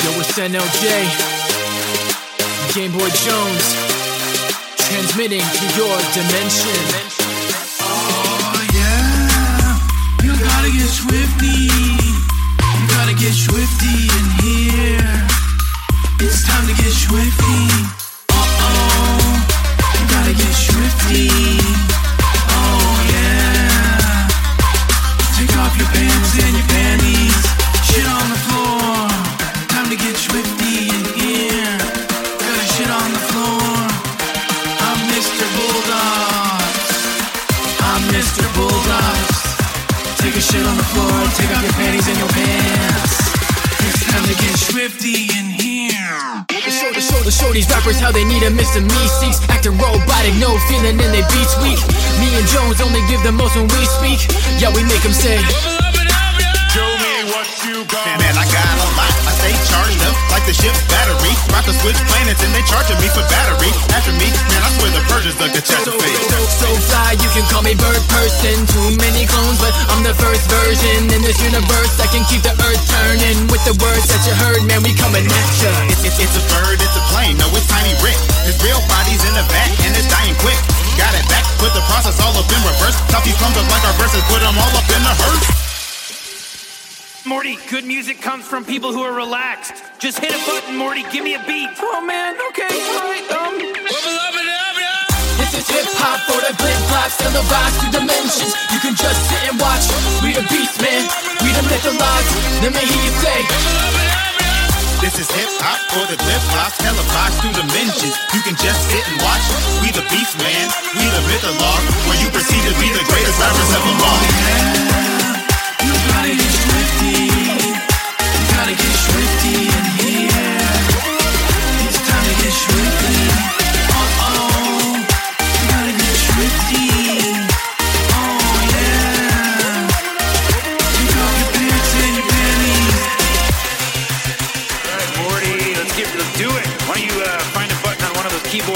Yo, it's NLJ, Gameboyjones, transmitting to your dimension. Oh yeah, you gotta get swifty. You gotta get swifty in here. It's time to get swifty. Uh oh, you gotta get swifty. Oh yeah, take off your pants and your panties. Shit on the floor. Shit on the floor, take off your panties and your pants. It's time to get swifty in here. Show, the show, the show these rappers how they need a Mr. Me seeks. Acting robotic, no feeling in their beats weak. Me and Jones only give the most when we speak. Yeah, we make them say. Show me what you got. Man, I got a lot. Stay charged up like the ship's battery. About to switch planets and they charging me for battery. After me, man, I swear the Persians look at So, so, so fly, you can call me Birdperson. Too many clones, but I'm the first version in this universe. I can keep the earth turning with the words that you heard, man. We coming at ya. It's, it's, it's a bird, it's a plane. No, it's tiny Rick. His real body's in the back and it's dying quick. Got it back, put the process all up in reverse. Top these plums up like our verses, put them all up in the hearse. Morty, good music comes from people who are relaxed. Just hit a button, Morty. Give me a beat. Oh man, okay, alright, um. This is hip hop for the blip flops, televised through dimensions. You can just sit and watch. We the beast, man. We the mythologs. Let me hear you say. This is hip hop for the flip flops, televised through dimensions. You can just sit and watch. We the beast, man. We the mythologue, where you proceed to be the greatest rappers ever born. You gotta get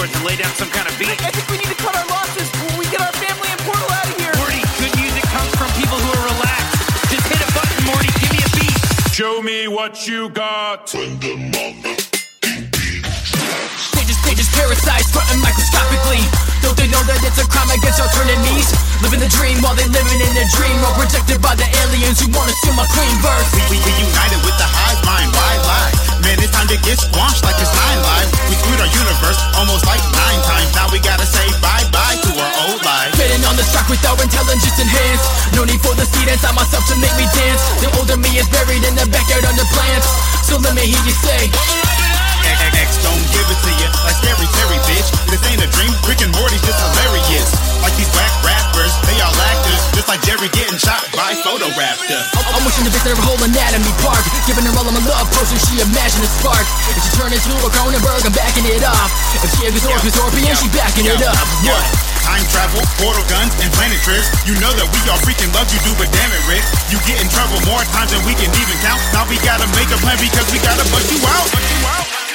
those keyboards and lay down some kind of beat? I think we need to cut our losses. We get our family and Portal out of here. Morty, good music comes from people who are relaxed. Just hit a button, Morty. Give me a beat. Show me what you got. They just, they just parasites, frontin' microscopically. Don't they know that it's a crime against alternities? Living the dream while they're living in their dream. Or protected by the aliens who wanna steal my clean verse. We, we, we united with the hive mind, why lie? Man, it's time to get squashed like it's nine lives. We screwed our universe almost like nine times. Now we gotta say bye bye to our old life. Fitting on the track with our intelligence enhanced. No need for the seed inside myself to make me dance. The older me is buried in the backyard under plants. So let me hear you say. X, don't give it to you like scary Terry, bitch. This ain't a dream. Rick and Morty's just hilarious. Like these whack rappers, they all actors. Just like Jerry getting shot by Photoraptor. I'm wishing to visit her whole anatomy park. Giving her all of my love potions, she imagine a spark. If she turn into a Cronenberg, I'm backing it off. If she a Gazorp, Gazorpian, she backing it up. What? Time travel, portal guns, and planet trips. You know that we all freaking love you, do, but damn it, Rick. You get in trouble more times than we can even count. Now we gotta make a plan because we gotta bust you out. Bust you out.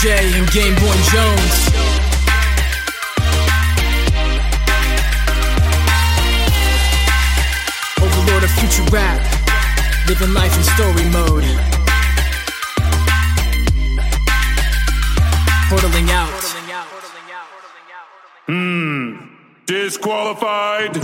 NOJ and Game Boy Jones. Overlord of future rap. Living life in story mode. Portaling out. Mmm, Disqualified.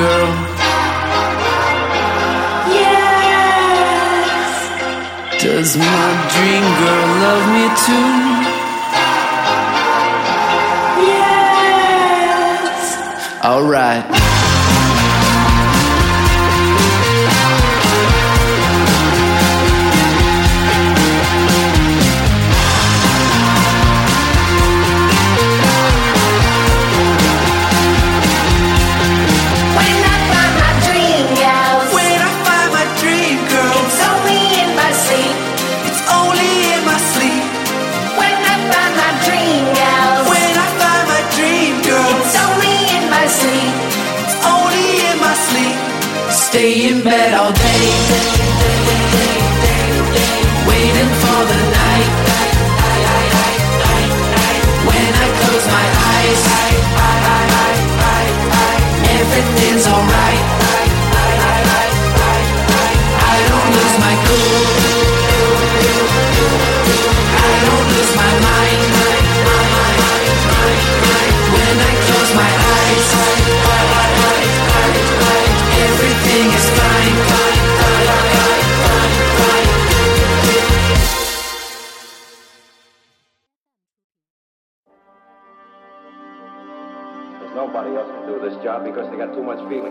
girl? Yes. Does my dream girl love me too? Yes. Alright. what's feeling.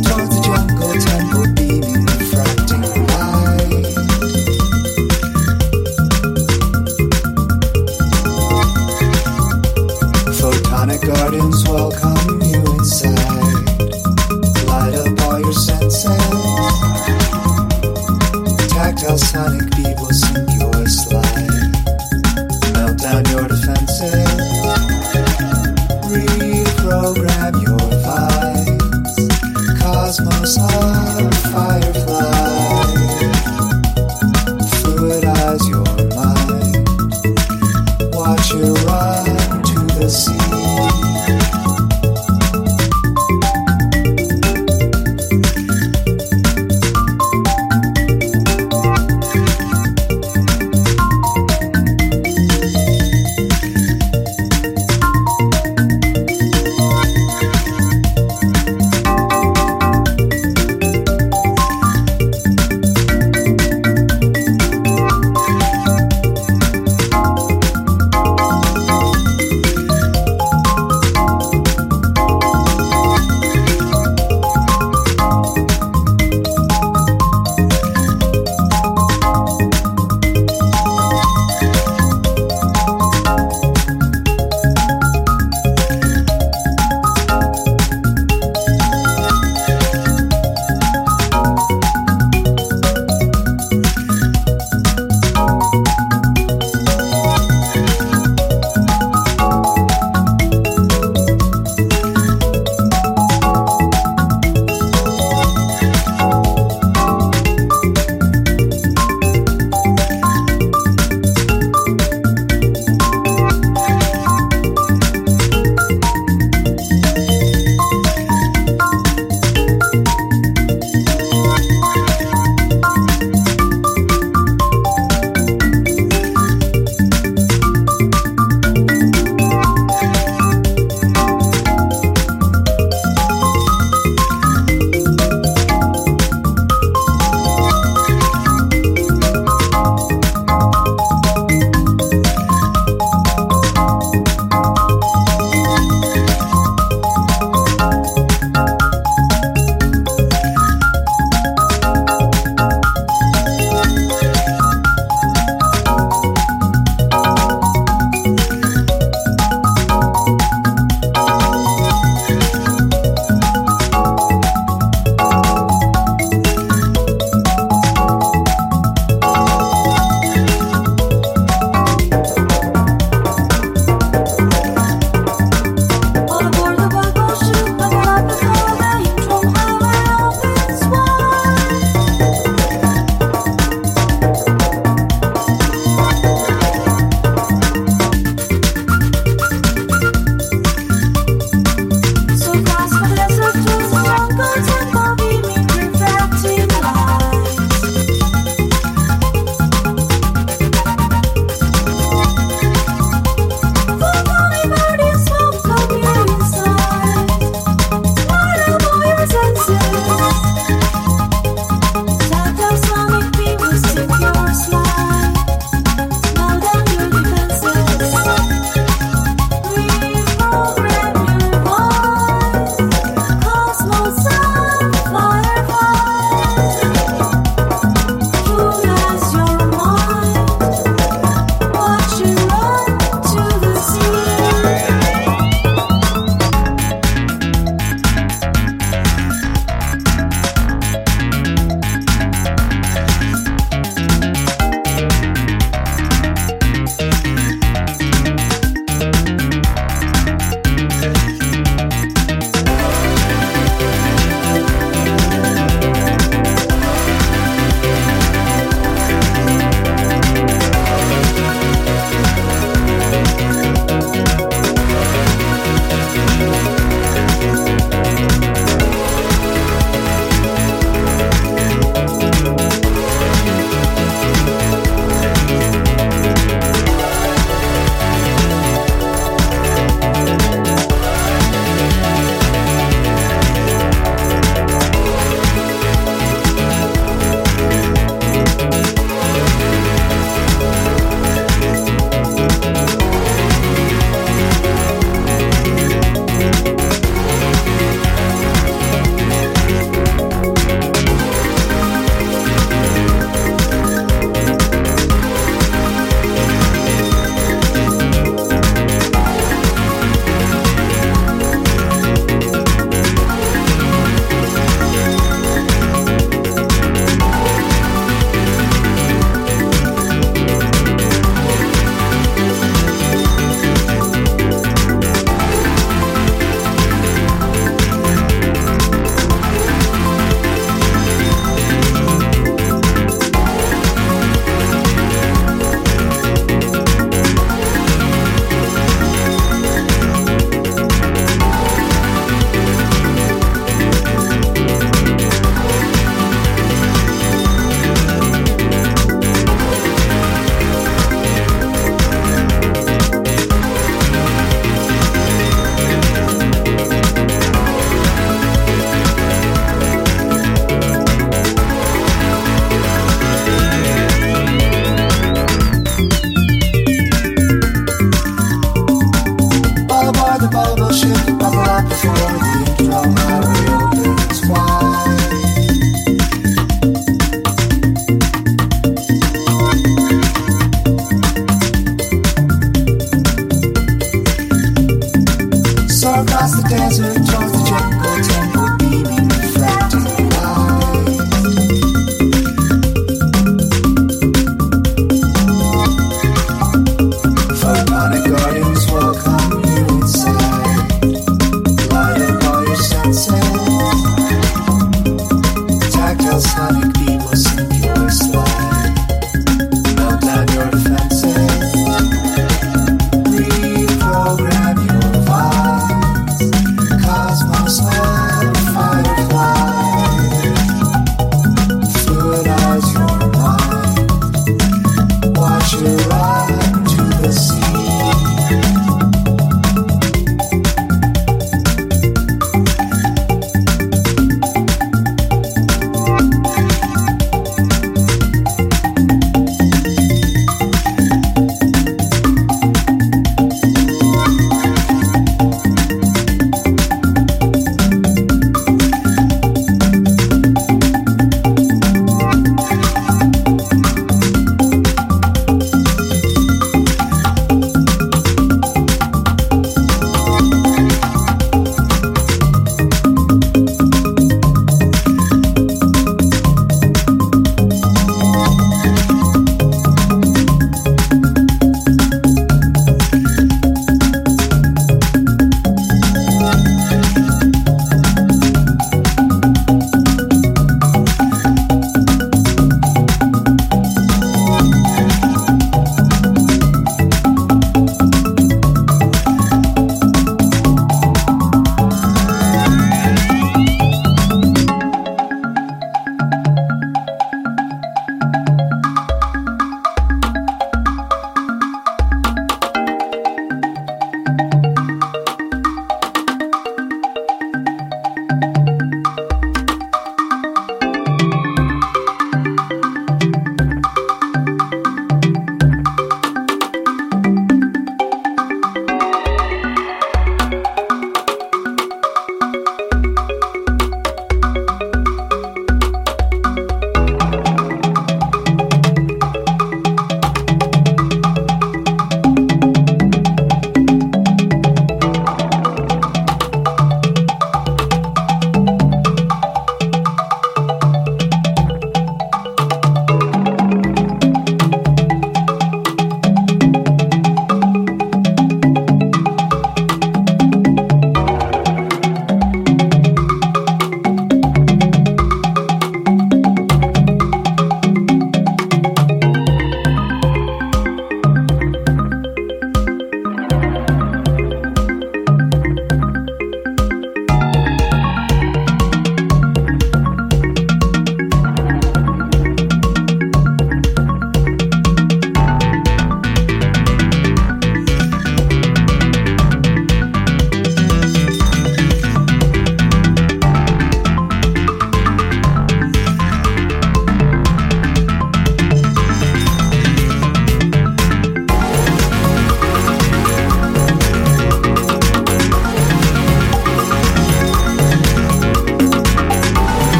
Talk